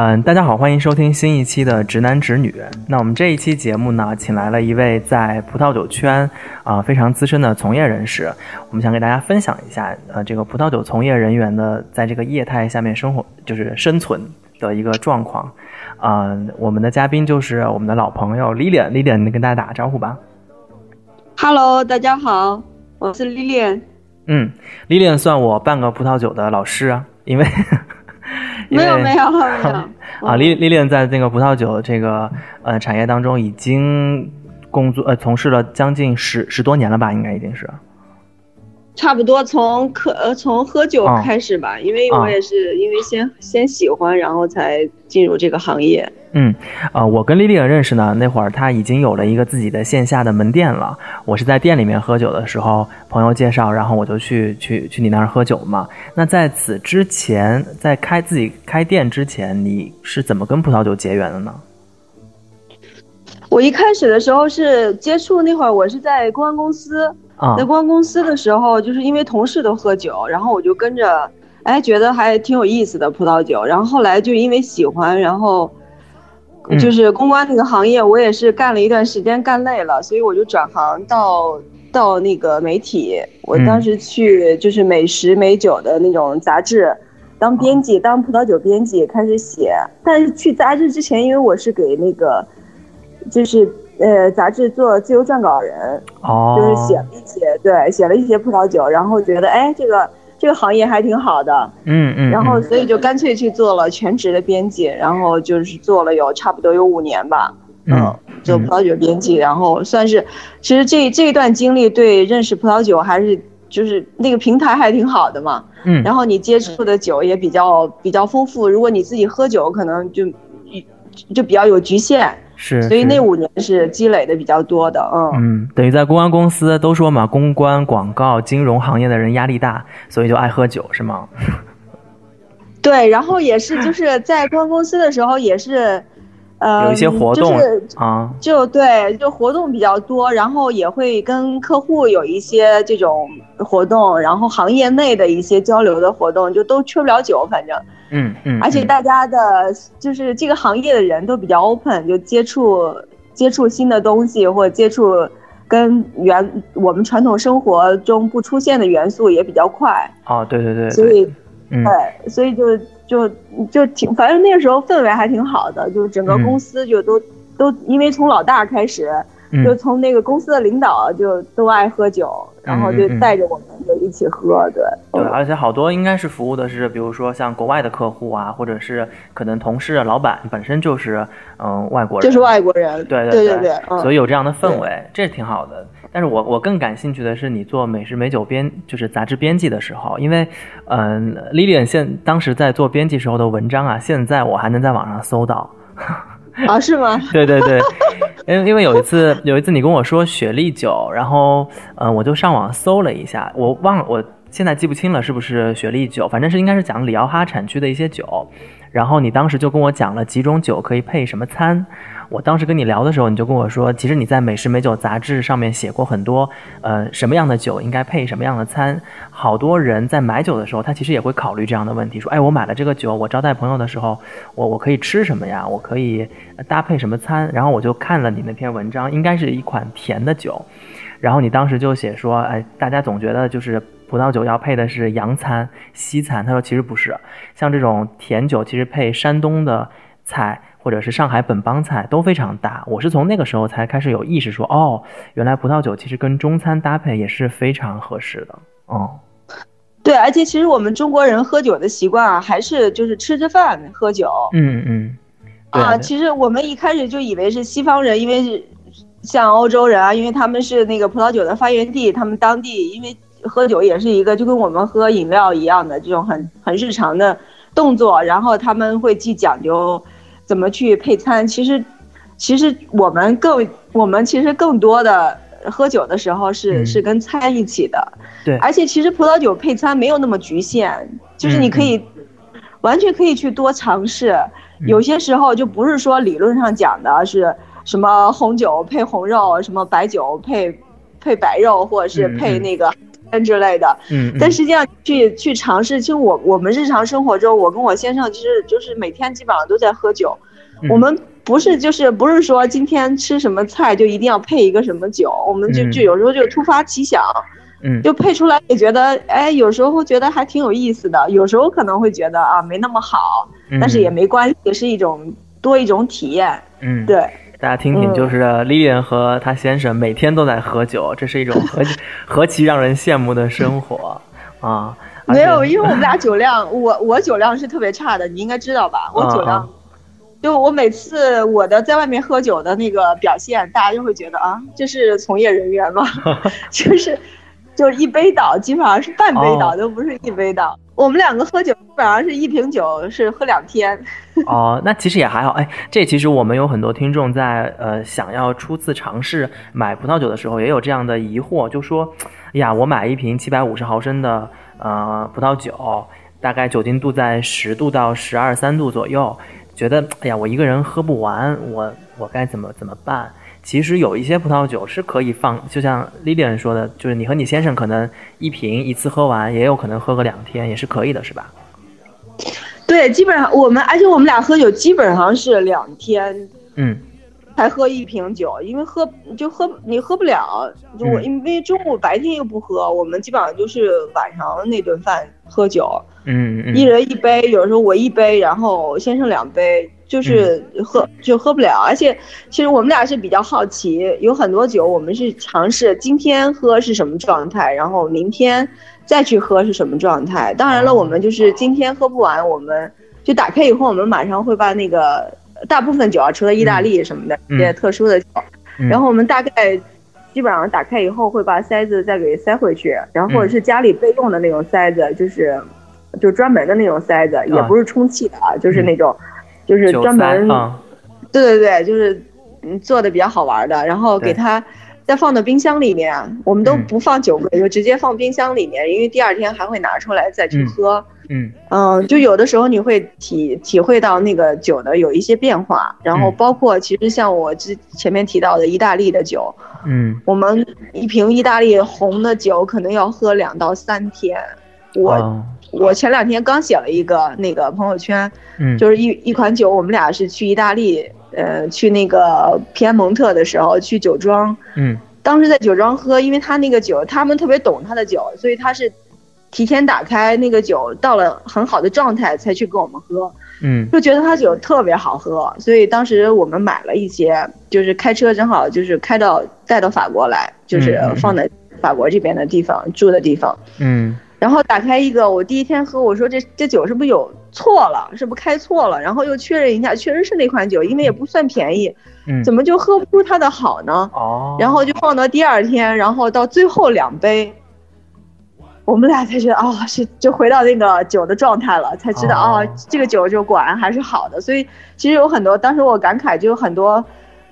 嗯，大家好，欢迎收听新一期的《直男直女》。那我们这一期节目呢，请来了一位在葡萄酒圈啊非常资深的从业人士，我们想给大家分享一下，呃，这个葡萄酒从业人员的在这个业态下面生活，就是生存的一个状况。嗯，我们的嘉宾就是我们的老朋友 Lilian，Lilian，你跟大家打个招呼吧。Hello，大家好，我是 Lilian。嗯，Lilian 算我半个葡萄酒的老师啊，因为。没有没有没有 啊！丽丽丽在那个葡萄酒这个呃产业当中已经工作呃从事了将近十十多年了吧，应该已经是。差不多从喝呃从喝酒开始吧，因为我也是因为先先喜欢，然后才进入这个行业。嗯，呃，我跟丽丽认识呢，那会儿她已经有了一个自己的线下的门店了。我是在店里面喝酒的时候，朋友介绍，然后我就去去去你那儿喝酒嘛。那在此之前，在开自己开店之前，你是怎么跟葡萄酒结缘的呢？我一开始的时候是接触那会儿，我是在公安公司。在公关公司的时候，就是因为同事都喝酒，然后我就跟着，哎，觉得还挺有意思的葡萄酒。然后后来就因为喜欢，然后就是公关那个行业，我也是干了一段时间，干累了，所以我就转行到到那个媒体。我当时去就是美食美酒的那种杂志，当编辑，当葡萄酒编辑，开始写。但是去杂志之前，因为我是给那个，就是。呃，杂志做自由撰稿人，哦，就是写了一些，对，写了一些葡萄酒，然后觉得，哎，这个这个行业还挺好的，嗯嗯，然后所以就干脆去做了全职的编辑，然后就是做了有差不多有五年吧，嗯，做葡萄。酒编辑，然后算是，其实这这一段经历对认识葡萄酒还是就是那个平台还挺好的嘛，嗯，然后你接触的酒也比较比较丰富，如果你自己喝酒可能就就比较有局限。是，所以那五年是积累的比较多的，嗯嗯，等于在公关公司都说嘛，公关、广告、金融行业的人压力大，所以就爱喝酒，是吗？对，然后也是就是在公关公司的时候也是。呃，有一些活动啊，就对，就活动比较多，然后也会跟客户有一些这种活动，然后行业内的一些交流的活动，就都缺不了酒，反正，嗯嗯，而且大家的，就是这个行业的人都比较 open，就接触接触新的东西，或者接触跟原我们传统生活中不出现的元素也比较快。哦，对对对，所以，对，所以就。就就挺，反正那个时候氛围还挺好的，就是整个公司就都都，因为从老大开始，就从那个公司的领导就都爱喝酒，然后就带着我们就一起喝，对。对，而且好多应该是服务的是，比如说像国外的客户啊，或者是可能同事、老板本身就是嗯外国人，就是外国人，对对对对，所以有这样的氛围，这挺好的。但是我我更感兴趣的是你做美食美酒编，就是杂志编辑的时候，因为，嗯，Lilian 现当时在做编辑时候的文章啊，现在我还能在网上搜到。啊，是吗？对对对，因为因为有一次有一次你跟我说雪莉酒，然后嗯，我就上网搜了一下，我忘了，我现在记不清了是不是雪莉酒，反正是应该是讲里奥哈产区的一些酒，然后你当时就跟我讲了几种酒可以配什么餐。我当时跟你聊的时候，你就跟我说，其实你在美食美酒杂志上面写过很多，呃，什么样的酒应该配什么样的餐。好多人在买酒的时候，他其实也会考虑这样的问题，说，哎，我买了这个酒，我招待朋友的时候，我我可以吃什么呀？我可以搭配什么餐？然后我就看了你那篇文章，应该是一款甜的酒，然后你当时就写说，哎，大家总觉得就是葡萄酒要配的是洋餐、西餐，他说其实不是，像这种甜酒其实配山东的菜。或者是上海本帮菜都非常搭，我是从那个时候才开始有意识说，哦，原来葡萄酒其实跟中餐搭配也是非常合适的。哦，对，而且其实我们中国人喝酒的习惯啊，还是就是吃着饭喝酒。嗯嗯。啊，其实我们一开始就以为是西方人，因为是像欧洲人啊，因为他们是那个葡萄酒的发源地，他们当地因为喝酒也是一个就跟我们喝饮料一样的这种很很日常的动作，然后他们会既讲究怎么去配餐。其实，其实我们更我们其实更多的喝酒的时候是是跟餐一起的。对，而且其实葡萄酒配餐没有那么局限，就是你可以完全可以去多尝试。有些时候就不是说理论上讲的是。什么红酒配红肉，什么白酒配配白肉，或者是配那个之类的。嗯，但实际上去去尝试，其实我我们日常生活中，我跟我先生其实就是每天基本上都在喝酒。我们不是就是不是说今天吃什么菜就一定要配一个什么酒，我们就就有时候就突发奇想，嗯，就配出来也觉得哎，有时候觉得还挺有意思的，有时候可能会觉得啊没那么好，但是也没关系，是一种多一种体验。嗯，对。大家听听，就是 Lilian 和她先生每天都在喝酒，这是一种何 何其让人羡慕的生活啊！没有，因为我们俩酒量，我我酒量是特别差的，你应该知道吧？我酒量，就我每次我的在外面喝酒的那个表现，大家就会觉得啊，这是从业人员吗？就是就是一杯倒，基本上是半杯倒，都不是一杯倒。我们两个喝酒，基本上是一瓶酒是喝两天。哦，那其实也还好。哎，这其实我们有很多听众在呃想要初次尝试买葡萄酒的时候，也有这样的疑惑，就说，哎呀，我买一瓶七百五十毫升的呃葡萄酒，大概酒精度在十度到十二三度左右，觉得哎呀，我一个人喝不完，我我该怎么怎么办？其实有一些葡萄酒是可以放，就像 Lilian 说的，就是你和你先生可能一瓶一次喝完，也有可能喝个两天，也是可以的，是吧？对，基本上我们，而且我们俩喝酒基本上是两天，嗯，才喝一瓶酒，因为喝就喝你喝不了，就我因为中午白天又不喝，我们基本上就是晚上那顿饭喝酒，嗯，一人一杯，有时候我一杯，然后先生两杯。就是喝就喝不了，而且其实我们俩是比较好奇，有很多酒我们是尝试今天喝是什么状态，然后明天再去喝是什么状态。当然了，我们就是今天喝不完，我们就打开以后，我们马上会把那个大部分酒啊，除了意大利什么的一些特殊的酒，然后我们大概基本上打开以后会把塞子再给塞回去，然后或者是家里备用的那种塞子，就是就专门的那种塞子，也不是充气的啊，就是那种。就是专门，对对对，就是嗯做的比较好玩的，然后给它再放到冰箱里面。我们都不放酒柜，就直接放冰箱里面，因为第二天还会拿出来再去喝。嗯嗯，就有的时候你会体体会到那个酒的有一些变化，然后包括其实像我之前面提到的意大利的酒，嗯，我们一瓶意大利红的酒可能要喝两到三天。我。我前两天刚写了一个那个朋友圈，嗯，就是一一款酒，我们俩是去意大利，呃，去那个皮埃蒙特的时候去酒庄，嗯，当时在酒庄喝，因为他那个酒，他们特别懂他的酒，所以他是提前打开那个酒，到了很好的状态才去跟我们喝，嗯，就觉得他酒特别好喝，所以当时我们买了一些，就是开车正好就是开到带到法国来，就是放在法国这边的地方住的地方，嗯。然后打开一个，我第一天喝，我说这这酒是不是有错了？是不是开错了？然后又确认一下，确实是那款酒，因为也不算便宜，嗯，怎么就喝不出它的好呢？哦，然后就放到第二天，然后到最后两杯，我们俩才觉得哦，是就回到那个酒的状态了，才知道啊，这个酒就果然还是好的。所以其实有很多，当时我感慨就有很多。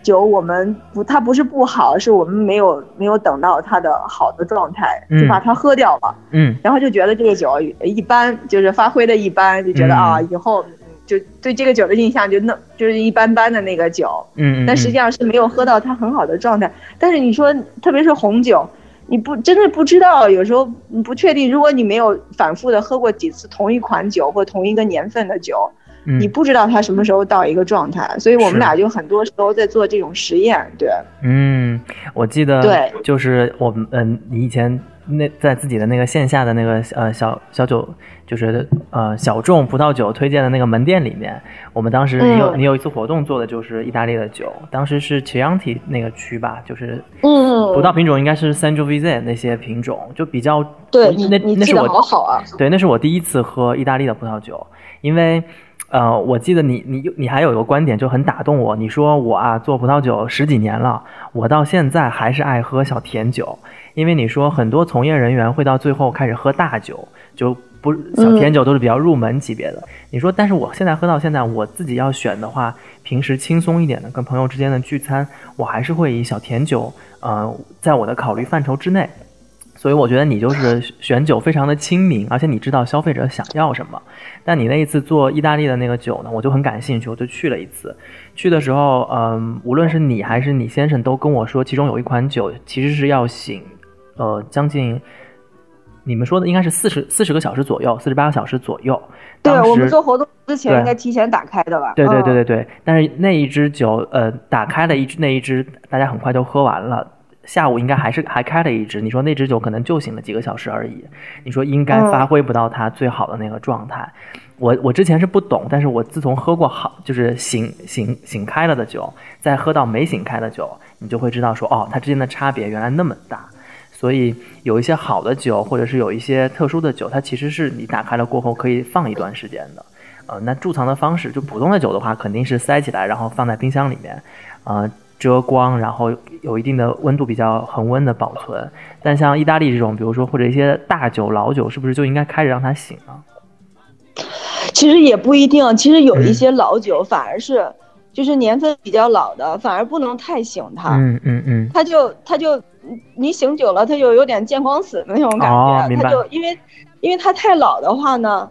酒我们不，它不是不好，是我们没有没有等到它的好的状态，就把它喝掉了。嗯，然后就觉得这个酒一般，就是发挥的一般，就觉得啊，以后就对这个酒的印象就那就是一般般的那个酒。嗯但实际上是没有喝到它很好的状态。但是你说，特别是红酒，你不真的不知道，有时候不确定。如果你没有反复的喝过几次同一款酒或同一个年份的酒。你不知道他什么时候到一个状态，所以我们俩就很多时候在做这种实验。对，嗯，我记得，对，就是我们，嗯，你以前那在自己的那个线下的那个呃小小酒，就是呃小众葡萄酒推荐的那个门店里面，我们当时你有你有一次活动做的就是意大利的酒，当时是 Chianti 那个区吧，就是嗯，葡萄品种应该是 Sangiovese 那些品种，就比较对，你那那是我好好啊，对，那是我第一次喝意大利的葡萄酒，因为。呃，我记得你你你还有一个观点就很打动我，你说我啊做葡萄酒十几年了，我到现在还是爱喝小甜酒，因为你说很多从业人员会到最后开始喝大酒，就不小甜酒都是比较入门级别的。你说，但是我现在喝到现在，我自己要选的话，平时轻松一点的跟朋友之间的聚餐，我还是会以小甜酒，呃，在我的考虑范畴之内。所以我觉得你就是选酒非常的亲民，而且你知道消费者想要什么。但你那一次做意大利的那个酒呢，我就很感兴趣，我就去了一次。去的时候，嗯，无论是你还是你先生都跟我说，其中有一款酒其实是要醒，呃，将近你们说的应该是四十四十个小时左右，四十八个小时左右。对我们做活动之前应该提前打开的吧？对对对对对。但是那一支酒，呃，打开了一支那一支，大家很快就喝完了。下午应该还是还开了一支，你说那支酒可能就醒了几个小时而已，你说应该发挥不到它最好的那个状态。我我之前是不懂，但是我自从喝过好就是醒醒醒开了的酒，再喝到没醒开的酒，你就会知道说哦，它之间的差别原来那么大。所以有一些好的酒，或者是有一些特殊的酒，它其实是你打开了过后可以放一段时间的。呃，那贮藏的方式，就普通的酒的话，肯定是塞起来，然后放在冰箱里面，呃。遮光，然后有一定的温度，比较恒温的保存。但像意大利这种，比如说或者一些大酒、老酒，是不是就应该开着让它醒呢？其实也不一定，其实有一些老酒反而是，就是年份比较老的，反而不能太醒它。嗯嗯嗯。它就它就你醒酒了，它就有点见光死的那种感觉。它就因为因为它太老的话呢，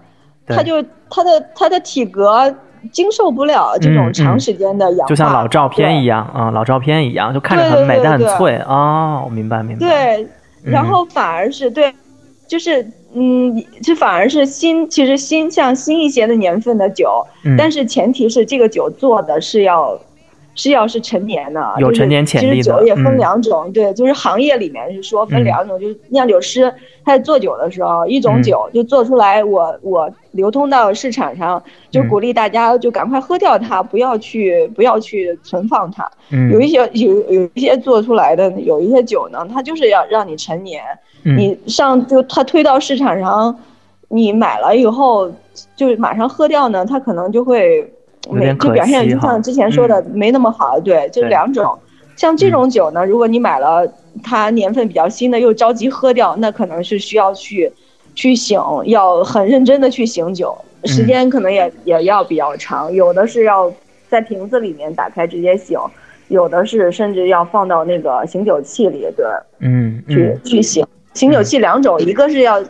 它就它的它的体格。经受不了这种长时间的氧化，就像老照片一样啊，老照片一样，就看着很美，但很脆啊。我明白，明白。对，然后反而是对，就是嗯，这反而是新，其实新像新一些的年份的酒，但是前提是这个酒做的是要。是要是陈年的，有陈年潜力的。其实酒也分两种，对，就是行业里面是说分两种，就是酿酒师他在做酒的时候，一种酒就做出来，我我流通到市场上，就鼓励大家就赶快喝掉它，不要去不要去存放它。有一些有有一些做出来的有一些酒呢，它就是要让你陈年，你上就它推到市场上，你买了以后就马上喝掉呢，它可能就会。没就表现就像之前说的没那么好，对，就两种。像这种酒呢，如果你买了它年份比较新的，又着急喝掉，那可能是需要去去醒，要很认真的去醒酒，时间可能也也要比较长。有的是要在瓶子里面打开直接醒，有的是甚至要放到那个醒酒器里，对，嗯，去去醒。醒酒器两种，一个是要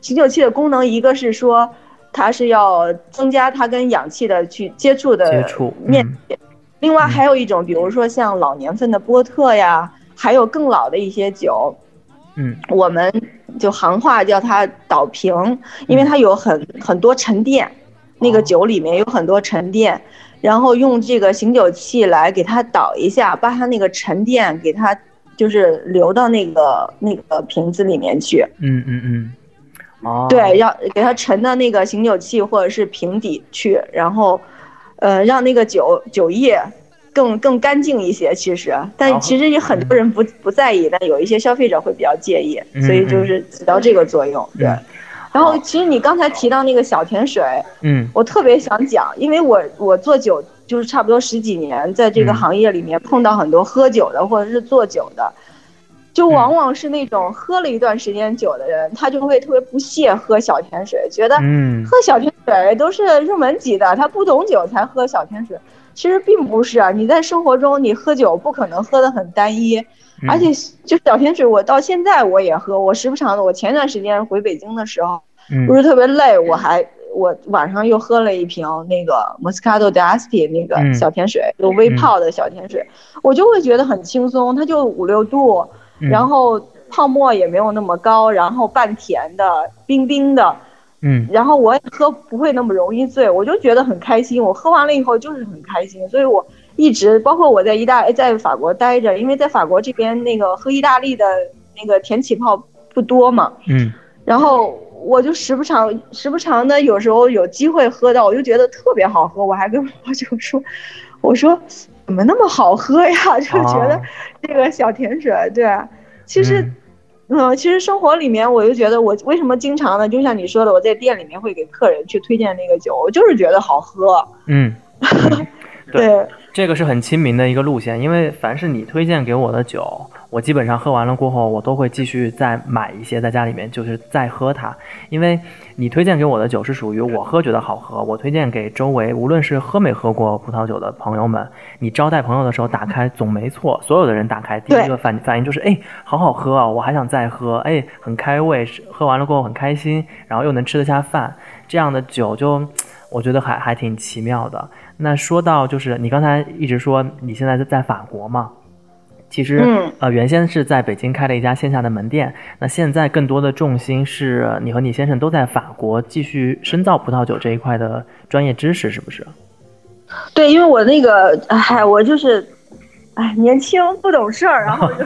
醒酒器的功能，一个是说。它是要增加它跟氧气的去接触的接触面积，另外还有一种，比如说像老年份的波特呀，还有更老的一些酒，嗯，我们就行话叫它倒瓶，因为它有很很多沉淀，那个酒里面有很多沉淀，然后用这个醒酒器来给它倒一下，把它那个沉淀给它就是流到那个那个瓶子里面去，嗯嗯嗯。对，要给它沉到那个醒酒器或者是瓶底去，然后，呃，让那个酒酒液更更干净一些。其实，但其实也很多人不不在意，但有一些消费者会比较介意，所以就是起到这个作用。对。然后，其实你刚才提到那个小甜水，嗯，我特别想讲，因为我我做酒就是差不多十几年，在这个行业里面碰到很多喝酒的或者是做酒的。就往往是那种喝了一段时间酒的人，他就会特别不屑喝小甜水，觉得喝小甜水都是入门级的，他不懂酒才喝小甜水。其实并不是啊，你在生活中你喝酒不可能喝的很单一，而且就小甜水，我到现在我也喝，我时不常的。我前段时间回北京的时候，不是特别累，我还我晚上又喝了一瓶那个 Moscato d'Asti 那个小甜水，有微泡的小甜水，我就会觉得很轻松，它就五六度。然后泡沫也没有那么高，然后半甜的，冰冰的，嗯，然后我也喝不会那么容易醉，我就觉得很开心。我喝完了以后就是很开心，所以我一直包括我在意大在法国待着，因为在法国这边那个喝意大利的那个甜起泡不多嘛，嗯，然后我就时不常时不常的有时候有机会喝到，我就觉得特别好喝，我还跟我就说，我说。怎么那么好喝呀？就觉得这个小甜水，对，其实嗯，其实生活里面我就觉得，我为什么经常呢？就像你说的，我在店里面会给客人去推荐那个酒，我就是觉得好喝。嗯，对，这个是很亲民的一个路线，因为凡是你推荐给我的酒。我基本上喝完了过后，我都会继续再买一些在家里面，就是再喝它。因为你推荐给我的酒是属于我喝觉得好喝，我推荐给周围无论是喝没喝过葡萄酒的朋友们，你招待朋友的时候打开总没错。所有的人打开第一个反反应就是，哎，好好喝啊，我还想再喝，哎，很开胃，喝完了过后很开心，然后又能吃得下饭，这样的酒就我觉得还还挺奇妙的。那说到就是你刚才一直说你现在在法国嘛？其实，呃，原先是在北京开了一家线下的门店，那现在更多的重心是你和你先生都在法国继续深造葡萄酒这一块的专业知识，是不是？对，因为我那个，哎，我就是，哎，年轻不懂事儿，然后就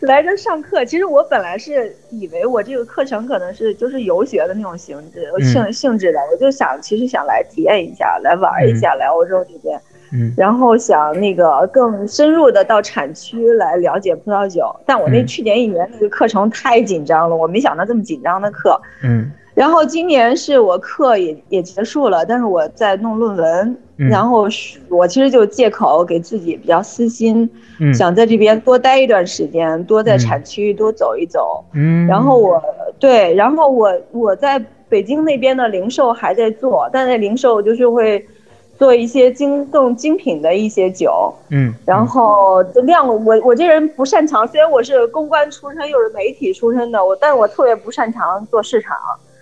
来这上课。其实我本来是以为我这个课程可能是就是游学的那种性质性性质的，我就想其实想来体验一下，来玩一下，来欧洲这边。嗯，然后想那个更深入的到产区来了解葡萄酒，但我那去年一年那个课程太紧张了，我没想到这么紧张的课。嗯，然后今年是我课也也结束了，但是我在弄论文，然后我其实就借口给自己比较私心，想在这边多待一段时间，多在产区多走一走。嗯，然后我对，然后我我在北京那边的零售还在做，但在零售就是会。做一些精更精品的一些酒，嗯，然后量我我这人不擅长，虽然我是公关出身又是媒体出身的，我但是我特别不擅长做市场，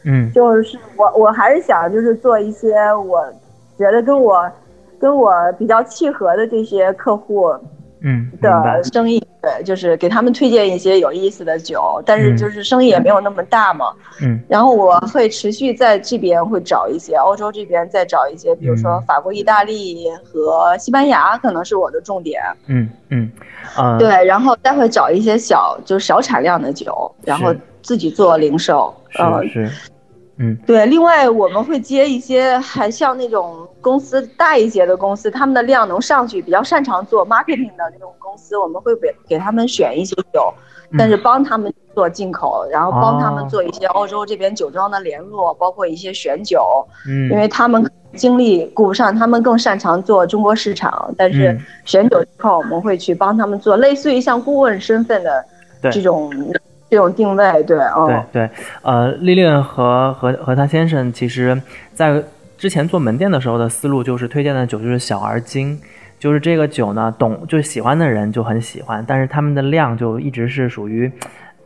嗯，就是我我还是想就是做一些我觉得跟我跟我比较契合的这些客户。嗯的生意对，就是给他们推荐一些有意思的酒，但是就是生意也没有那么大嘛。嗯，然后我会持续在这边会找一些欧洲这边再找一些，比如说法国、意大利和西班牙，可能是我的重点。嗯嗯，啊，对，然后待会找一些小就是小产量的酒，然后自己做零售。是是。嗯，对，另外我们会接一些，还像那种公司大一些的公司，他们的量能上去，比较擅长做 marketing 的那种公司，我们会给给他们选一些酒，但是帮他们做进口，然后帮他们做一些欧洲这边酒庄的联络，包括一些选酒，嗯，因为他们精力顾不上，他们更擅长做中国市场，但是选酒这块我们会去帮他们做，类似于像顾问身份的这种。这种定位，对，哦，对对，呃，丽丽和和和她先生，其实在之前做门店的时候的思路就是推荐的酒就是小而精，就是这个酒呢，懂就喜欢的人就很喜欢，但是他们的量就一直是属于。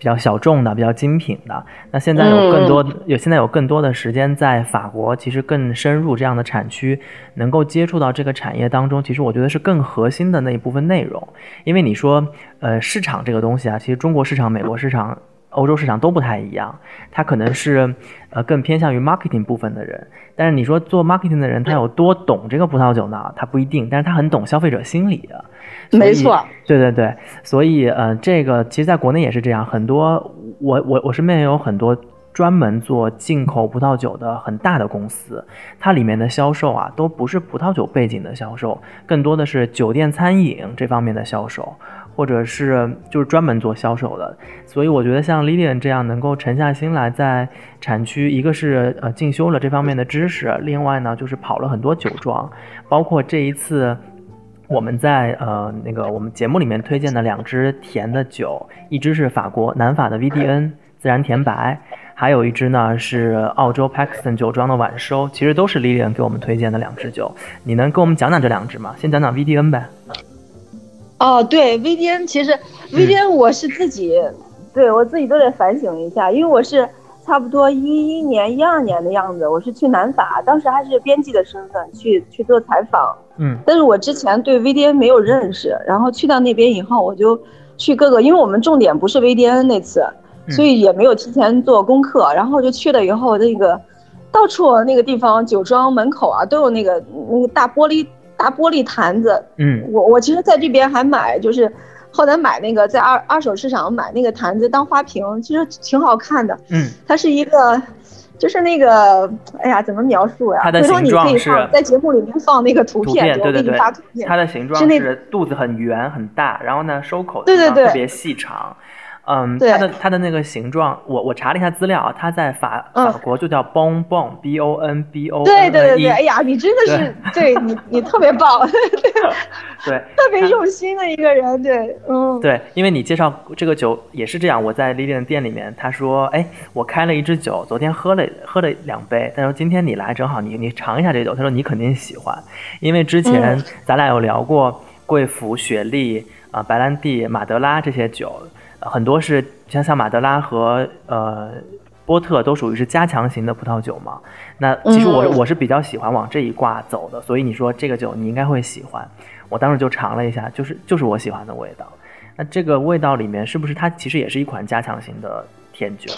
比较小众的、比较精品的，那现在有更多有现在有更多的时间在法国，其实更深入这样的产区，能够接触到这个产业当中，其实我觉得是更核心的那一部分内容。因为你说，呃，市场这个东西啊，其实中国市场、美国市场。欧洲市场都不太一样，他可能是呃更偏向于 marketing 部分的人，但是你说做 marketing 的人他有多懂这个葡萄酒呢？他不一定，但是他很懂消费者心理的。没错，对对对，所以呃这个其实在国内也是这样，很多我我我身边也有很多专门做进口葡萄酒的很大的公司，它里面的销售啊都不是葡萄酒背景的销售，更多的是酒店餐饮这方面的销售。或者是就是专门做销售的，所以我觉得像 Lilian 这样能够沉下心来在产区，一个是呃进修了这方面的知识，另外呢就是跑了很多酒庄，包括这一次我们在呃那个我们节目里面推荐的两支甜的酒，一支是法国南法的 VDN 自然甜白，还有一支呢是澳洲 Paxton 酒庄的晚收，其实都是 Lilian 给我们推荐的两支酒，你能跟我们讲讲这两支吗？先讲讲 VDN 呗。哦，对，VDN 其实 VDN 我是自己，对我自己都得反省一下，因为我是差不多一一年、一二年的样子，我是去南法，当时还是编辑的身份去去做采访，嗯，但是我之前对 VDN 没有认识，然后去到那边以后，我就去各个，因为我们重点不是 VDN 那次，所以也没有提前做功课，然后就去了以后，那个到处那个地方酒庄门口啊都有那个那个大玻璃。大玻璃坛子，嗯，我我其实在这边还买，就是后来买那个在二二手市场买那个坛子当花瓶，其实挺好看的，嗯，它是一个，就是那个，哎呀，怎么描述呀？它的形状是在节目里面放那个图片，我给你，发图片。它的形状是肚子很圆很大，然后呢收口对对对特别细长，嗯，它的它的那个形状，我我查了一下资料，它在法法国就叫 bon bon，b o n b o。对对对对，哎呀，你真的是对你你特别棒，对，特别用心的一个人，对，嗯，对，因为你介绍这个酒也是这样，我在 Lilian 店里面，他说，哎，我开了一支酒，昨天喝了喝了两杯，他说今天你来正好，你你尝一下这酒，他说你肯定喜欢，因为之前咱俩有聊过贵腐、雪莉啊、白兰地、马德拉这些酒。很多是像像马德拉和呃波特都属于是加强型的葡萄酒嘛。那其实我我是比较喜欢往这一挂走的，所以你说这个酒你应该会喜欢。我当时就尝了一下，就是就是我喜欢的味道。那这个味道里面是不是它其实也是一款加强型的甜酒？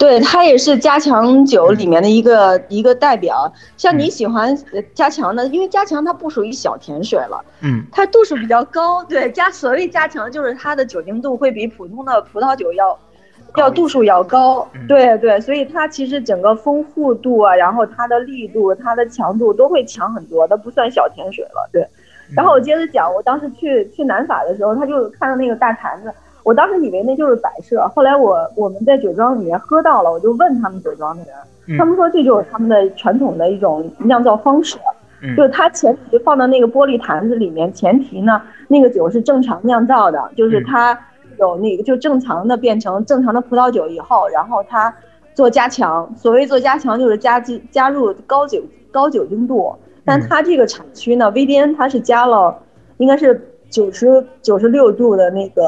对，它也是加强酒里面的一个一个代表。像你喜欢加强的，因为加强它不属于小甜水了，嗯，它度数比较高。对，加所谓加强就是它的酒精度会比普通的葡萄酒要要度数要高。对对，所以它其实整个丰富度啊，然后它的力度、它的强度都会强很多，它不算小甜水了。对，然后我接着讲，我当时去去南法的时候，他就看到那个大坛子。我当时以为那就是摆设，后来我我们在酒庄里面喝到了，我就问他们酒庄的人，他们说这就是他们的传统的一种酿造方式，就是它前提放到那个玻璃坛子里面，前提呢那个酒是正常酿造的，就是它有那个就正常的变成正常的葡萄酒以后，然后它做加强，所谓做加强就是加进加入高酒高酒精度，但它这个产区呢，VDN 它是加了，应该是。九十九十六度的那个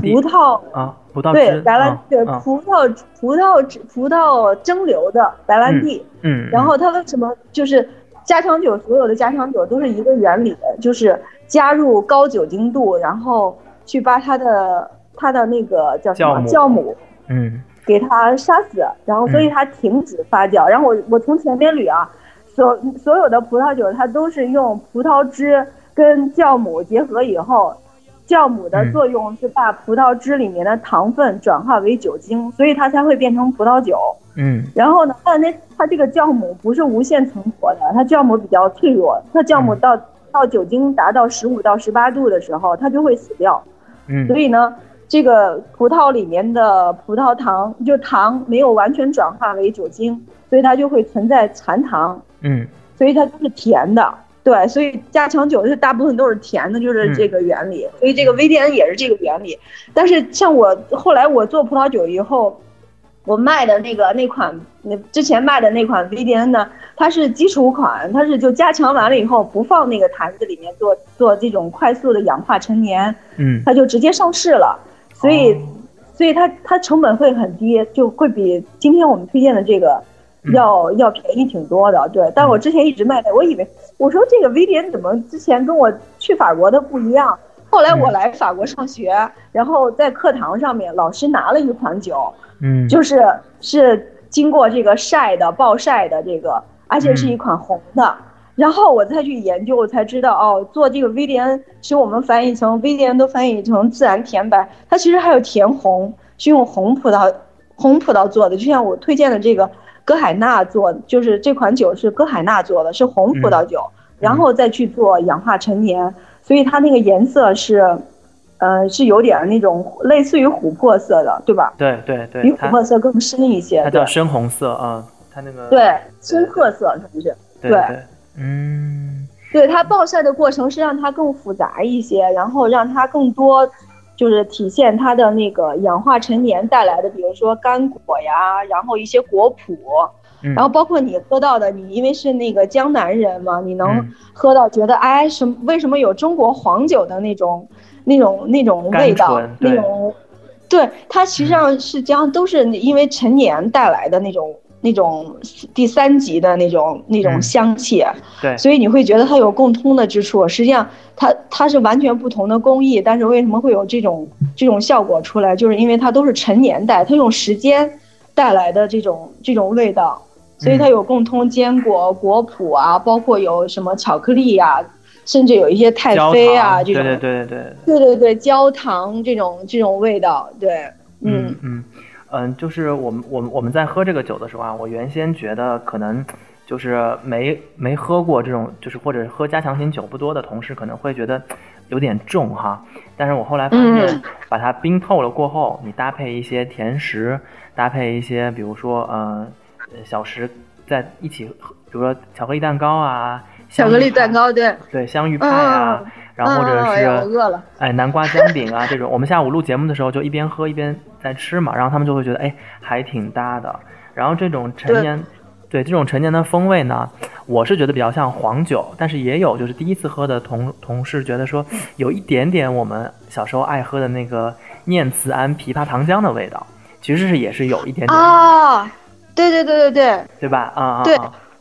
葡萄啊，葡萄对白兰对葡萄葡萄葡萄蒸馏的白兰地，嗯，然后它为什么就是加强酒？所有的加强酒都是一个原理，就是加入高酒精度，然后去把它的它的那个叫什么酵母，嗯，给它杀死，然后所以它停止发酵。然后我我从前面捋啊，所所有的葡萄酒它都是用葡萄汁。跟酵母结合以后，酵母的作用是把葡萄汁里面的糖分转化为酒精，所以它才会变成葡萄酒。嗯，然后呢，但那它这个酵母不是无限存活的，它酵母比较脆弱，它酵母到到酒精达到十五到十八度的时候，它就会死掉。嗯，所以呢，这个葡萄里面的葡萄糖就糖没有完全转化为酒精，所以它就会存在残糖。嗯，所以它就是甜的。对，所以加强酒是大部分都是甜的，就是这个原理。所以这个 VDN 也是这个原理。但是像我后来我做葡萄酒以后，我卖的那个那款那之前卖的那款 VDN 呢，它是基础款，它是就加强完了以后不放那个坛子里面做做这种快速的氧化陈年，嗯，它就直接上市了。所以，所以它它成本会很低，就会比今天我们推荐的这个。要要便宜挺多的，对。但我之前一直卖的，我以为我说这个 V 点怎么之前跟我去法国的不一样？后来我来法国上学，然后在课堂上面老师拿了一款酒，嗯，就是是经过这个晒的暴晒的这个，而且是一款红的。然后我再去研究，我才知道哦，做这个 V 点，其实我们翻译成 V 点都翻译成自然甜白，它其实还有甜红，是用红葡萄红葡萄做的，就像我推荐的这个。歌海纳做就是这款酒是歌海纳做的，是红葡萄酒，然后再去做氧化陈年，所以它那个颜色是，呃，是有点那种类似于琥珀色的，对吧？对对对，比琥珀色更深一些。它叫深红色啊，它那个对深褐色是不是？对，嗯，对它暴晒的过程是让它更复杂一些，然后让它更多。就是体现它的那个氧化陈年带来的，比如说干果呀，然后一些果脯，然后包括你喝到的，你因为是那个江南人嘛，你能喝到觉得哎什么？为什么有中国黄酒的那种那种那种味道？那种，对，它实际上是将都是因为陈年带来的那种。那种第三级的那种那种香气，对，所以你会觉得它有共通的之处。实际上，它它是完全不同的工艺，但是为什么会有这种这种效果出来？就是因为它都是陈年代，它用时间带来的这种这种味道，所以它有共通坚果、果脯啊，包括有什么巧克力呀，甚至有一些太妃啊这种，对对对对对对对焦糖这种这种味道，对，嗯嗯。嗯，就是我们我们我们在喝这个酒的时候啊，我原先觉得可能就是没没喝过这种，就是或者喝加强型酒不多的同事可能会觉得有点重哈。但是我后来发现，把它冰透了过后，你搭配一些甜食，搭配一些比如说呃小食在一起，比如说巧克力蛋糕啊，巧克力蛋糕对。对香芋派啊，然后或者是饿了哎南瓜煎饼啊这种，我们下午录节目的时候就一边喝一边在吃嘛，然后他们就会觉得哎还挺搭的。然后这种陈年。对这种陈年的风味呢，我是觉得比较像黄酒，但是也有就是第一次喝的同同事觉得说有一点点我们小时候爱喝的那个念慈庵枇杷糖浆的味道，其实是也是有一点点啊，对对对对对，对吧？啊啊，对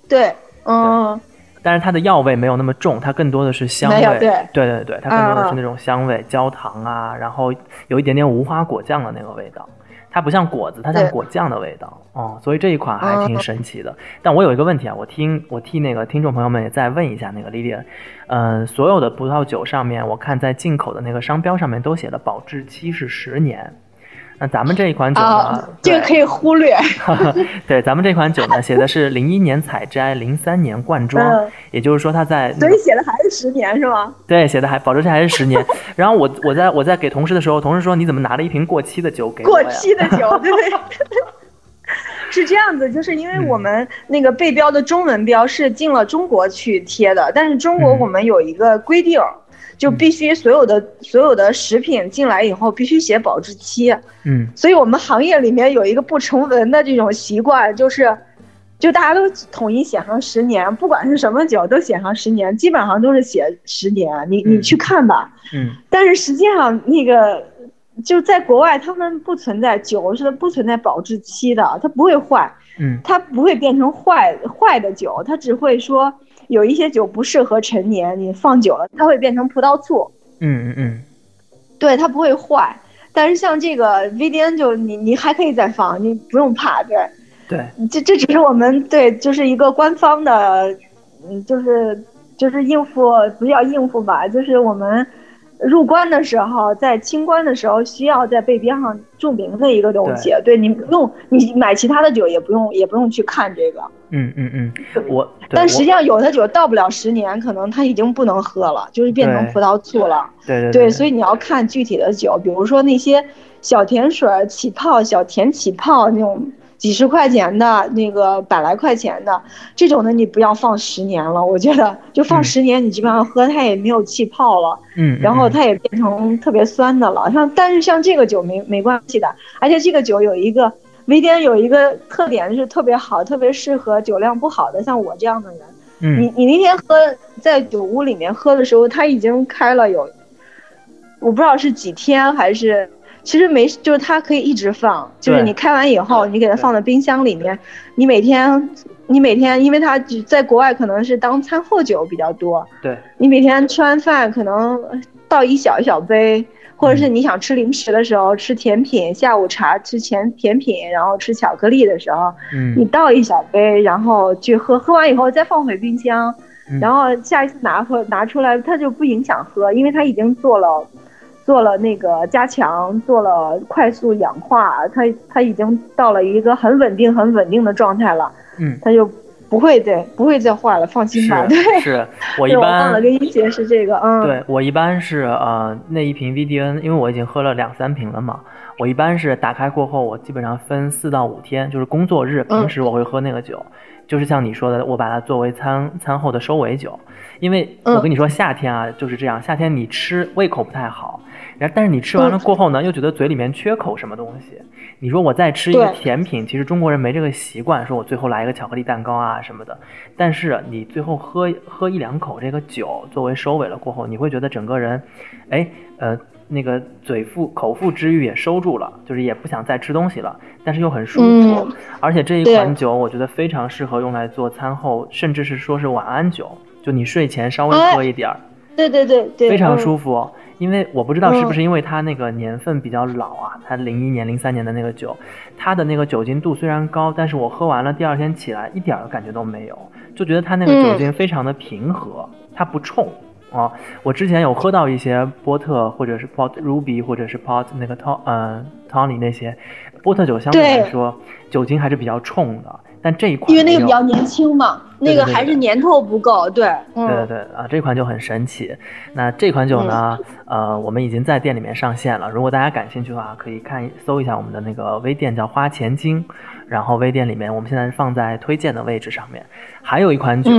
对，嗯，但是它的药味没有那么重，它更多的是香味，对对对对，它更多的是那种香味，焦糖啊，然后有一点点无花果酱的那个味道。它不像果子，它像果酱的味道哦，所以这一款还挺神奇的。但我有一个问题啊，我听我替那个听众朋友们也再问一下那个 Lily，嗯，所有的葡萄酒上面，我看在进口的那个商标上面都写了保质期是十年。那咱们这一款酒呢？这个可以忽略。对，咱们这款酒呢，写的是零一年采摘，零三年灌装，也就是说它在，所以写的还是十年是吗？对，写的还保质期还是十年。然后我我在我在给同事的时候，同事说你怎么拿了一瓶过期的酒给我过期的酒，对，是这样子，就是因为我们那个背标的中文标是进了中国去贴的，但是中国我们有一个规定。就必须所有的所有的食品进来以后必须写保质期，嗯，所以我们行业里面有一个不成文的这种习惯，就是，就大家都统一写上十年，不管是什么酒都写上十年，基本上都是写十年，你你去看吧，嗯，但是实际上那个就在国外，他们不存在酒是不存在保质期的，它不会坏，嗯，它不会变成坏坏的酒，它只会说。有一些酒不适合陈年，你放久了它会变成葡萄醋。嗯嗯嗯，对，它不会坏。但是像这个 VDN 就你你还可以再放，你不用怕。对对，这这只是我们对就是一个官方的，嗯，就是就是应付，不叫应付吧，就是我们。入关的时候，在清关的时候，需要在背边上注明的一个东西。对你不用，你买其他的酒也不用，也不用去看这个。嗯嗯嗯，我。但实际上，有的酒到不了十年，可能它已经不能喝了，就是变成葡萄醋了。对对对。所以你要看具体的酒，比如说那些小甜水起泡、小甜起泡那种。几十块钱的那个百来块钱的这种的，你不要放十年了。我觉得就放十年，你基本上喝它也没有气泡了，嗯，然后它也变成特别酸的了。像但是像这个酒没没关系的，而且这个酒有一个维典有一个特点是特别好，特别适合酒量不好的像我这样的人。嗯，你你那天喝在酒屋里面喝的时候，它已经开了有，我不知道是几天还是。其实没，就是它可以一直放，就是你开完以后，你给它放在冰箱里面，你每天，你每天，因为它在国外可能是当餐后酒比较多，对，你每天吃完饭可能倒一小一小杯，或者是你想吃零食的时候，吃甜品，下午茶吃甜甜品，然后吃巧克力的时候，嗯，你倒一小杯，然后去喝，喝完以后再放回冰箱，然后下一次拿回拿出来，它就不影响喝，因为它已经做了。做了那个加强，做了快速氧化，它它已经到了一个很稳定、很稳定的状态了。嗯，它就不会对，不会再坏了，放心吧。对，是。我一般忘了跟你解释这个，嗯，对我一般是呃那一瓶 VDN，因为我已经喝了两三瓶了嘛，我一般是打开过后，我基本上分四到五天，就是工作日，平时我会喝那个酒，就是像你说的，我把它作为餐餐后的收尾酒，因为我跟你说夏天啊就是这样，夏天你吃胃口不太好。然后，但是你吃完了过后呢，又觉得嘴里面缺口什么东西。你说我再吃一个甜品，其实中国人没这个习惯，说我最后来一个巧克力蛋糕啊什么的。但是你最后喝喝一两口这个酒作为收尾了过后，你会觉得整个人，哎，呃，那个嘴腹口腹之欲也收住了，就是也不想再吃东西了，但是又很舒服。而且这一款酒我觉得非常适合用来做餐后，甚至是说是晚安酒，就你睡前稍微喝一点儿。对对对对，非常舒服。因为我不知道是不是因为它那个年份比较老啊，它零一年、零三年的那个酒，它的那个酒精度虽然高，但是我喝完了第二天起来一点儿感觉都没有，就觉得它那个酒精非常的平和，它不冲啊。我之前有喝到一些波特或者是 Port Ruby 或者是 Port 那个 Ton 嗯 Tony 那些波特酒，相对来说酒精还是比较冲的。但这一款因为那个比较年轻嘛，那个还是年头不够，对，对对对啊，这款就很神奇。那这款酒呢，呃，我们已经在店里面上线了。如果大家感兴趣的话，可以看搜一下我们的那个微店，叫花钱精。然后微店里面，我们现在是放在推荐的位置上面。还有一款酒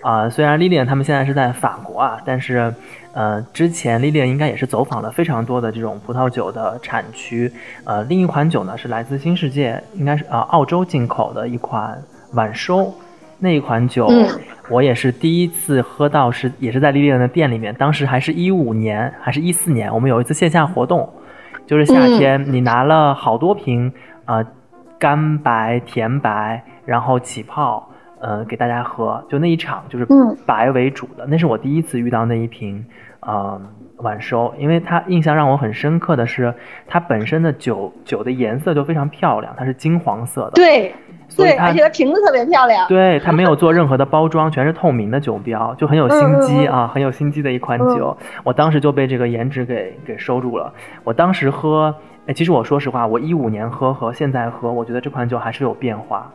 啊，虽然 Lilian 他们现在是在法国啊，但是呃，之前 Lilian 应该也是走访了非常多的这种葡萄酒的产区。呃，另一款酒呢是来自新世界，应该是呃澳洲进口的一款晚收。那一款酒，我也是第一次喝到，是也是在 Lilian 的店里面，当时还是一五年还是一四年，我们有一次线下活动，就是夏天，你拿了好多瓶啊。干白、甜白，然后起泡，呃，给大家喝。就那一场，就是白为主的。那是我第一次遇到那一瓶，呃，晚收。因为它印象让我很深刻的是，它本身的酒酒的颜色就非常漂亮，它是金黄色的。对，对，而且它瓶子特别漂亮。对，它没有做任何的包装，全是透明的酒标，就很有心机啊，很有心机的一款酒。我当时就被这个颜值给给收住了。我当时喝。哎，其实我说实话，我一五年喝和现在喝，我觉得这款酒还是有变化，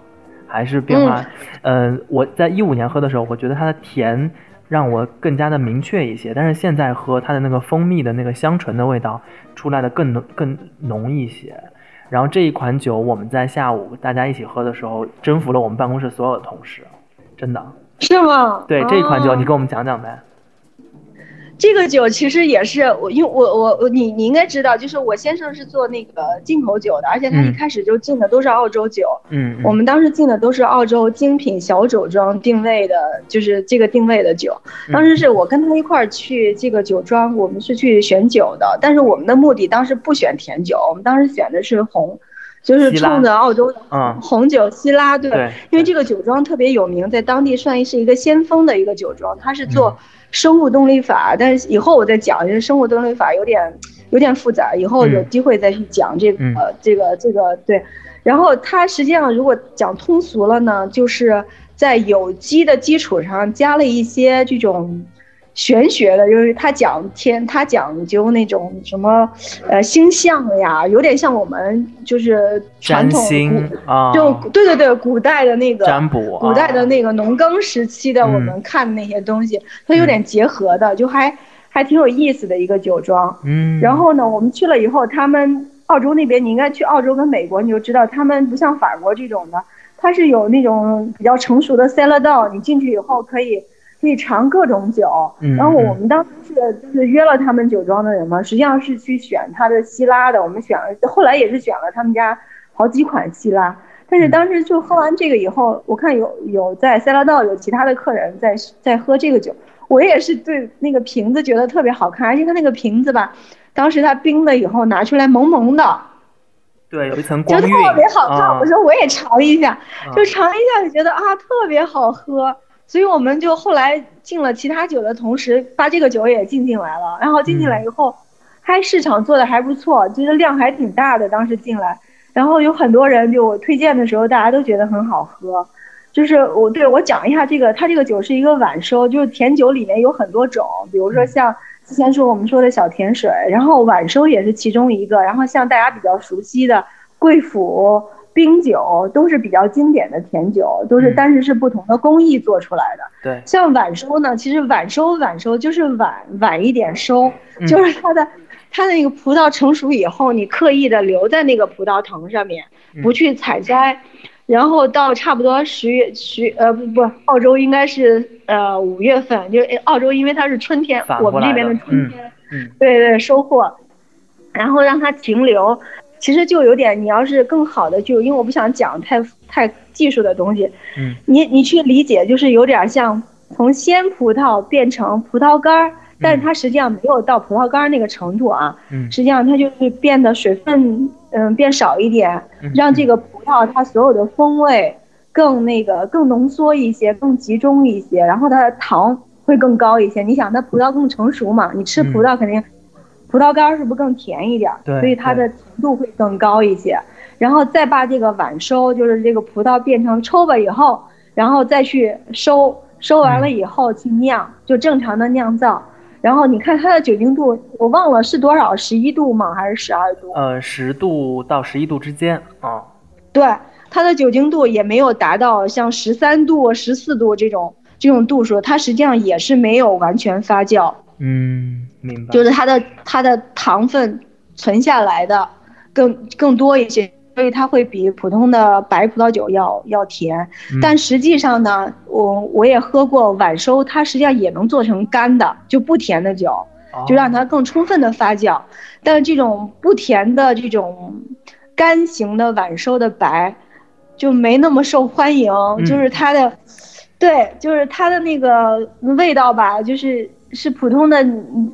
还是变化。嗯，我在一五年喝的时候，我觉得它的甜让我更加的明确一些，但是现在喝它的那个蜂蜜的那个香醇的味道出来的更浓更浓一些。然后这一款酒我们在下午大家一起喝的时候，征服了我们办公室所有的同事，真的是吗？对这一款酒，你给我们讲讲呗。这个酒其实也是我，因为我我我你你应该知道，就是我先生是做那个进口酒的，而且他一开始就进的都是澳洲酒。嗯，我们当时进的都是澳洲精品小酒庄定位的，就是这个定位的酒。当时是我跟他一块儿去这个酒庄，我们是去选酒的，但是我们的目的当时不选甜酒，我们当时选的是红，就是冲着澳洲的红酒希拉对，因为这个酒庄特别有名，在当地算是一个先锋的一个酒庄，它是做。生物动力法，但是以后我再讲，因为生物动力法有点有点复杂，以后有机会再去讲这个这个这个对。然后它实际上如果讲通俗了呢，就是在有机的基础上加了一些这种。玄学的，就是他讲天，他讲究那种什么，呃，星象呀，有点像我们就是传统啊，就对对对，古代的那个占卜，古代的那个农耕时期的我们看的那些东西，它有点结合的，就还还挺有意思的一个酒庄。嗯，然后呢，我们去了以后，他们澳洲那边，你应该去澳洲跟美国，你就知道他们不像法国这种的，它是有那种比较成熟的 cellar door，你进去以后可以。可以尝各种酒，然后我们当时是就是约了他们酒庄的人嘛，实际上是去选他的希拉的。我们选了，后来也是选了他们家好几款希拉。但是当时就喝完这个以后，我看有有在塞拉道有其他的客人在在喝这个酒，我也是对那个瓶子觉得特别好看，而且它那个瓶子吧，当时它冰了以后拿出来萌萌的，对，有一层光晕，就特别好看。我说我也尝一下，就尝一下就觉得啊特别好喝。所以我们就后来进了其他酒的同时，把这个酒也进进来了。然后进进来以后，还市场做的还不错，就是量还挺大的。当时进来，然后有很多人就我推荐的时候，大家都觉得很好喝。就是我对我讲一下这个，它这个酒是一个晚收，就是甜酒里面有很多种，比如说像之前说我们说的小甜水，然后晚收也是其中一个。然后像大家比较熟悉的贵府。冰酒都是比较经典的甜酒，都是但是是不同的工艺做出来的。对，像晚收呢，其实晚收晚收就是晚晚一点收，就是它的它的那个葡萄成熟以后，你刻意的留在那个葡萄藤上面，不去采摘，然后到差不多十月十呃不不，澳洲应该是呃五月份，就澳洲因为它是春天，我们这边的春天，嗯，对对收获，然后让它停留。其实就有点，你要是更好的，就因为我不想讲太太技术的东西，嗯，你你去理解，就是有点像从鲜葡萄变成葡萄干儿，但是它实际上没有到葡萄干儿那个程度啊，嗯，实际上它就是变得水分嗯变少一点，让这个葡萄它所有的风味更那个更浓缩一些，更集中一些，然后它的糖会更高一些。你想它葡萄更成熟嘛，你吃葡萄肯定。葡萄干是不是更甜一点？对，所以它的甜度会更高一些。然后再把这个晚收，就是这个葡萄变成抽吧以后，然后再去收，收完了以后去酿，就正常的酿造。然后你看它的酒精度，我忘了是多少，十一度吗？还是十二度？呃，十度到十一度之间啊。对。它的酒精度也没有达到像十三度、十四度这种这种度数，它实际上也是没有完全发酵。嗯，明白。就是它的它的糖分存下来的更更多一些，所以它会比普通的白葡萄酒要要甜。但实际上呢，我我也喝过晚收，它实际上也能做成干的，就不甜的酒，就让它更充分的发酵。但这种不甜的这种干型的晚收的白，就没那么受欢迎。就是它的，对，就是它的那个味道吧，就是是普通的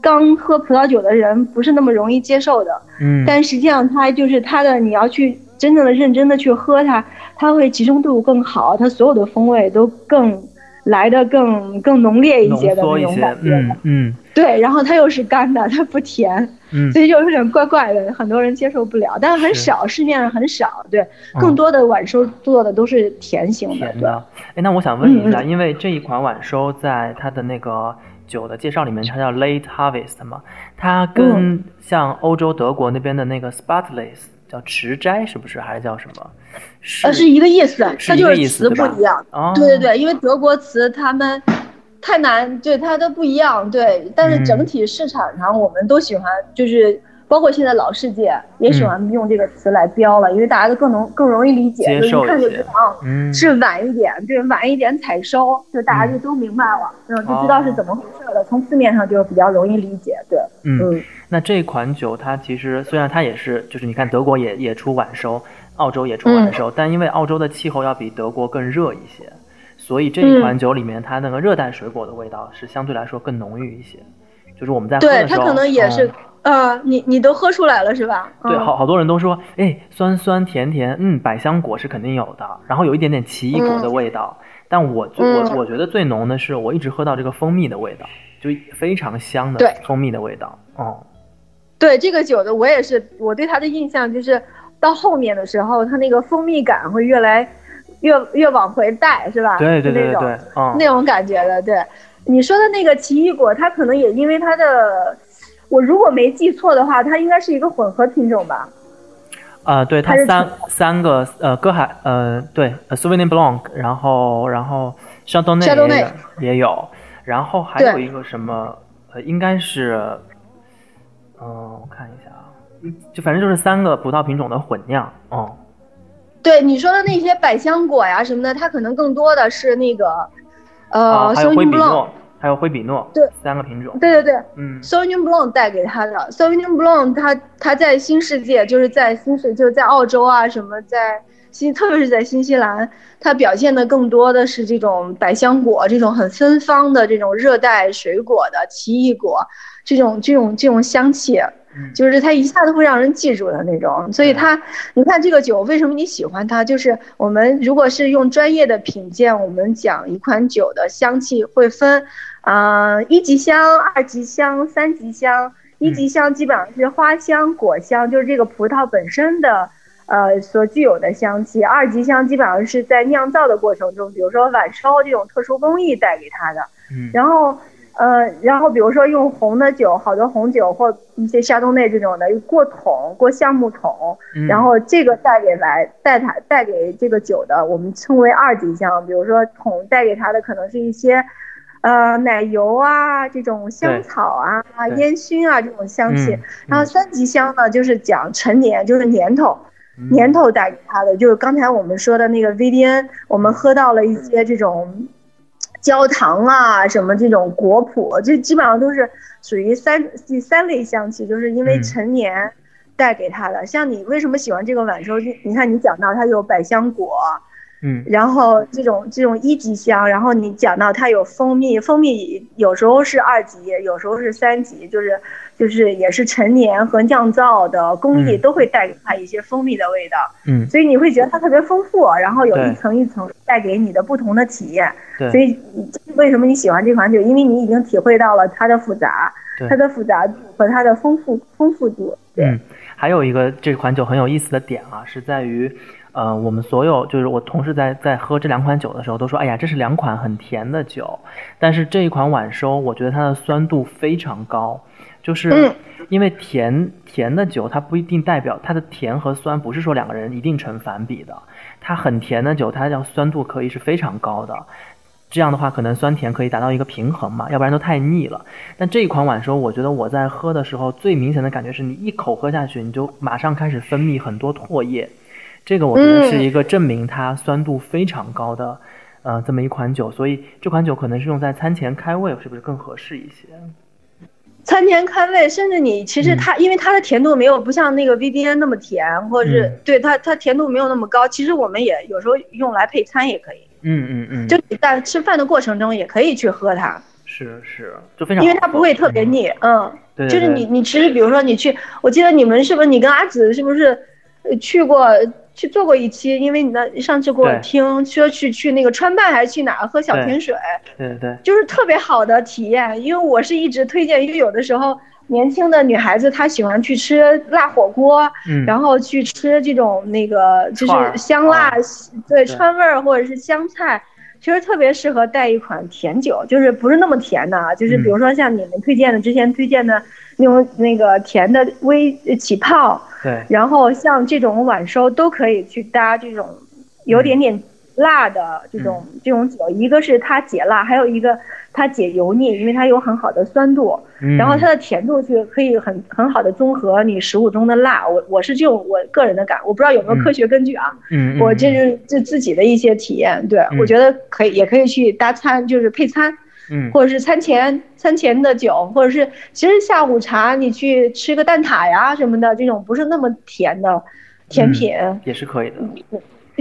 刚喝葡萄酒的人不是那么容易接受的。嗯，但实际上它就是它的，你要去真正的认真的去喝它，它会集中度更好，它所有的风味都更。来的更更浓烈一些的那种感觉，嗯嗯，对，然后它又是干的，它不甜，嗯，所以就有点怪怪的，很多人接受不了，但是很少，市面上很少，对，更多的晚收做的都是甜型的，甜的。哎，那我想问一下，因为这一款晚收在它的那个酒的介绍里面，它叫 Late Harvest 嘛，它跟像欧洲德国那边的那个 Spartless 叫迟摘，是不是还是叫什么？呃，是一个意思，它就是词不一样。对对对，因为德国词他们太难，对它都不一样。对，但是整体市场上我们都喜欢，就是包括现在老世界也喜欢用这个词来标了，因为大家都更能更容易理解，就一看就知道啊，是晚一点，对，晚一点采收，就大家就都明白了，嗯，就知道是怎么回事了。从字面上就比较容易理解，对，嗯。那这款酒它其实虽然它也是，就是你看德国也也出晚收。澳洲也出晚收，但因为澳洲的气候要比德国更热一些，所以这一款酒里面它那个热带水果的味道是相对来说更浓郁一些。就是我们在喝的时候，对它可能也是，呃，你你都喝出来了是吧？对，好好多人都说，哎，酸酸甜甜，嗯，百香果是肯定有的，然后有一点点奇异果的味道。但我我我觉得最浓的是，我一直喝到这个蜂蜜的味道，就非常香的蜂蜜的味道。哦，对这个酒的我也是，我对它的印象就是。到后面的时候，它那个蜂蜜感会越来越越往回带，是吧？对对对对，那种感觉的。对，你说的那个奇异果，它可能也因为它的，我如果没记错的话，它应该是一个混合品种吧？啊，对，它三三个呃，歌海呃，对，Sauvignon Blanc，然后然后香东内也有，然后还有一个什么呃，应该是，嗯，我看一下啊。就反正就是三个葡萄品种的混酿，哦，对你说的那些百香果呀什么的，它可能更多的是那个，呃，还有灰比诺，还有灰比诺，对，三个品种，对对对，嗯，Sauvignon Blanc 带给他的，Sauvignon Blanc 它它在新世界，就是在新世，就是在澳洲啊什么，在新，特别是在新西兰，它表现的更多的是这种百香果，这种很芬芳的这种热带水果的奇异果，这种这种这种香气。就是它一下子会让人记住的那种，所以它，你看这个酒为什么你喜欢它？就是我们如果是用专业的品鉴，我们讲一款酒的香气会分，啊，一级香、二级香、三级香。一级香基本上是花香、果香，就是这个葡萄本身的，呃，所具有的香气。二级香基本上是在酿造的过程中，比如说晚烧这种特殊工艺带给它的。嗯，然后。呃，然后比如说用红的酒，好多红酒或一些山东内这种的过桶过橡木桶，然后这个带给来带它带给这个酒的，我们称为二级香。比如说桶带给它的可能是一些，呃，奶油啊这种香草啊烟熏啊这种香气。然后三级香呢，就是讲陈年，就是年头，年头带给他的，就是刚才我们说的那个 VDN，我们喝到了一些这种。焦糖啊，什么这种果脯，这基本上都是属于三第三类香气，就是因为陈年带给他的。像你为什么喜欢这个晚收？你看你讲到它有百香果，嗯，然后这种这种一级香，然后你讲到它有蜂蜜，蜂蜜有时候是二级，有时候是三级，就是。就是也是陈年和酿造的工艺都会带给它一些蜂蜜的味道，嗯，所以你会觉得它特别丰富，然后有一层一层带给你的不同的体验，对，所以为什么你喜欢这款酒？因为你已经体会到了它的复杂，它的复杂度和它的丰富丰富度。嗯，还有一个这款酒很有意思的点啊，是在于，呃，我们所有就是我同事在在喝这两款酒的时候都说，哎呀，这是两款很甜的酒。但是这一款晚收，我觉得它的酸度非常高，就是因为甜甜的酒，它不一定代表它的甜和酸不是说两个人一定成反比的。它很甜的酒，它要酸度可以是非常高的。这样的话，可能酸甜可以达到一个平衡嘛，要不然都太腻了。但这一款晚收，我觉得我在喝的时候最明显的感觉是你一口喝下去，你就马上开始分泌很多唾液。这个我觉得是一个证明它酸度非常高的，呃，这么一款酒。所以这款酒可能是用在餐前开胃，是不是更合适一些？餐前开胃，甚至你其实它，因为它的甜度没有不像那个 VDN 那么甜，或者是对它它甜度没有那么高。其实我们也有时候用来配餐也可以。嗯嗯嗯，就你在吃饭的过程中也可以去喝它，是是，就非常，因为它不会特别腻，嗯，对，就是你你其实比如说你去，我记得你们是不是你跟阿紫是不是去过去做过一期？因为你那上次给我听说去去那个川办还是去哪儿喝小甜水，对对，就是特别好的体验，因为我是一直推荐，因为有的时候。年轻的女孩子她喜欢去吃辣火锅，然后去吃这种那个就是香辣，对川味儿或者是湘菜，其实特别适合带一款甜酒，就是不是那么甜的啊，就是比如说像你们推荐的之前推荐的那种那个甜的微起泡，对，然后像这种晚收都可以去搭这种有点点辣的这种这种酒，一个是它解辣，还有一个。它解油腻，因为它有很好的酸度，然后它的甜度是可以很很好的综合你食物中的辣。我我是这种我个人的感，我不知道有没有科学根据啊。嗯，我这是这自己的一些体验。对，我觉得可以，也可以去搭餐，就是配餐，嗯，或者是餐前餐前的酒，或者是其实下午茶你去吃个蛋挞呀什么的，这种不是那么甜的甜品也是可以的。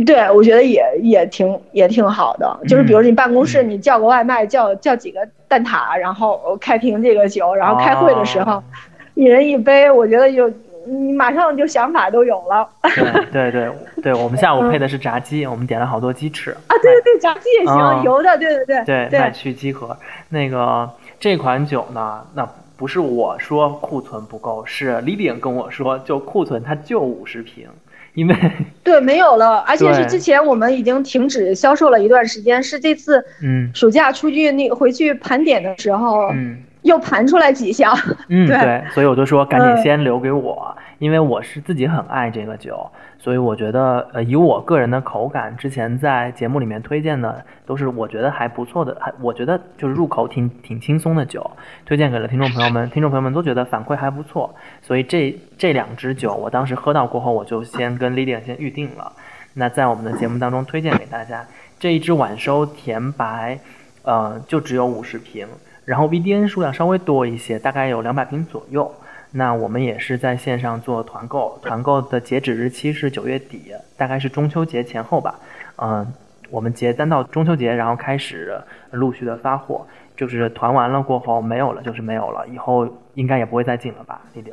对，我觉得也也挺也挺好的，就是比如你办公室，你叫个外卖，叫叫几个蛋挞，然后开瓶这个酒，然后开会的时候，一人一杯，我觉得就你马上就想法都有了。对对对对，我们下午配的是炸鸡，我们点了好多鸡翅。啊，对对对，炸鸡也行，油的，对对对。对，麦趣鸡盒。那个这款酒呢，那不是我说库存不够，是 Lilian 跟我说，就库存它就五十瓶。因为 对没有了，而且是之前我们已经停止销售了一段时间，是这次嗯。暑假出去那回去盘点的时候，嗯又盘出来几箱，嗯对，所以我就说赶紧先留给我，因为我是自己很爱这个酒。所以我觉得，呃，以我个人的口感，之前在节目里面推荐的都是我觉得还不错的，还我觉得就是入口挺挺轻松的酒，推荐给了听众朋友们，听众朋友们都觉得反馈还不错。所以这这两支酒，我当时喝到过后，我就先跟 Lilian 先预定了。那在我们的节目当中推荐给大家，这一支晚收甜白，呃，就只有五十瓶，然后 VDN 数量稍微多一些，大概有两百瓶左右。那我们也是在线上做团购，团购的截止日期是九月底，大概是中秋节前后吧。嗯，我们结单到中秋节，然后开始陆续的发货，就是团完了过后没有了，就是没有了，以后应该也不会再进了吧，弟弟？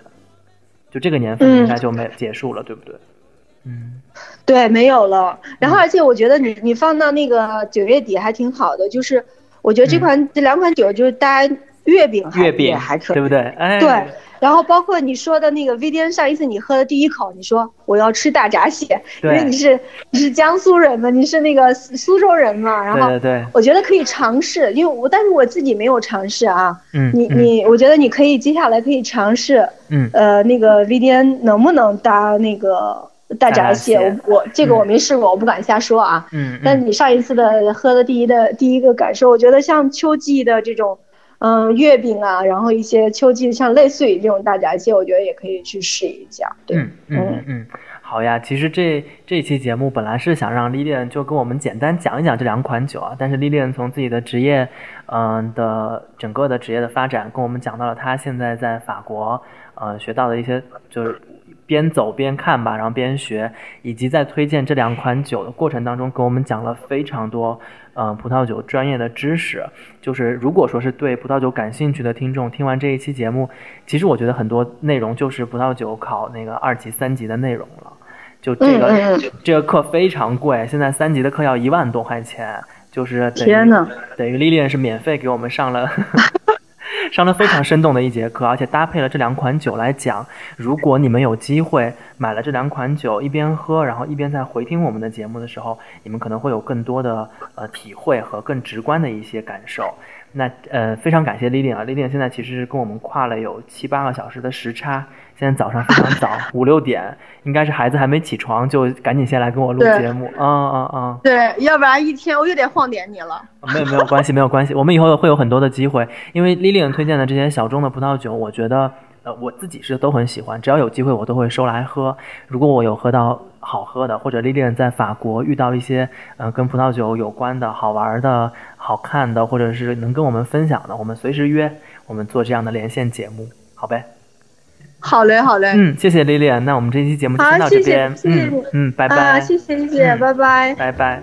就这个年份应该就没结束了，对不对？嗯，对，没有了。然后而且我觉得你你放到那个九月底还挺好的，就是我觉得这款这两款酒就是搭月饼，月饼还可以，对不对？哎，对。然后包括你说的那个 V D N，上一次你喝的第一口，你说我要吃大闸蟹，因为你是你是江苏人嘛，你是那个苏州人嘛，然后我觉得可以尝试，因为我但是我自己没有尝试啊，嗯，你你我觉得你可以接下来可以尝试，嗯，呃，那个 V D N 能不能搭那个大闸蟹？我我这个我没试过，我不敢瞎说啊，嗯，但你上一次的喝的第一的第一个感受，我觉得像秋季的这种。嗯，月饼啊，然后一些秋季像类似于这种大闸蟹，我觉得也可以去试一下。嗯嗯嗯，好呀。其实这这期节目本来是想让 Lilian 就跟我们简单讲一讲这两款酒啊，但是 Lilian 从自己的职业，嗯的整个的职业的发展，跟我们讲到了他现在在法国，呃学到的一些就是。边走边看吧，然后边学，以及在推荐这两款酒的过程当中，给我们讲了非常多，嗯，葡萄酒专业的知识。就是如果说是对葡萄酒感兴趣的听众，听完这一期节目，其实我觉得很多内容就是葡萄酒考那个二级、三级的内容了。就这个这个课非常贵，现在三级的课要一万多块钱，就是等于，等于 Lilian 是免费给我们上了。上了非常生动的一节课，而且搭配了这两款酒来讲。如果你们有机会买了这两款酒，一边喝，然后一边在回听我们的节目的时候，你们可能会有更多的呃体会和更直观的一些感受。那呃，非常感谢 Lilian 啊，Lilian 现在其实是跟我们跨了有七八个小时的时差。现在早上非常早，五六点，应该是孩子还没起床，就赶紧先来跟我录节目。啊啊啊！对，要不然一天我又得晃点你了。没有没有关系，没有关系，我们以后会有很多的机会。因为 Lilian 推荐的这些小众的葡萄酒，我觉得呃我自己是都很喜欢，只要有机会我都会收来喝。如果我有喝到好喝的，或者 Lilian 在法国遇到一些呃跟葡萄酒有关的好玩的、好看的，或者是能跟我们分享的，我们随时约，我们做这样的连线节目，好呗。好嘞，好嘞。嗯，谢谢丽丽。那我们这期节目就到这边。嗯嗯，拜拜。谢谢谢谢，拜拜，拜拜。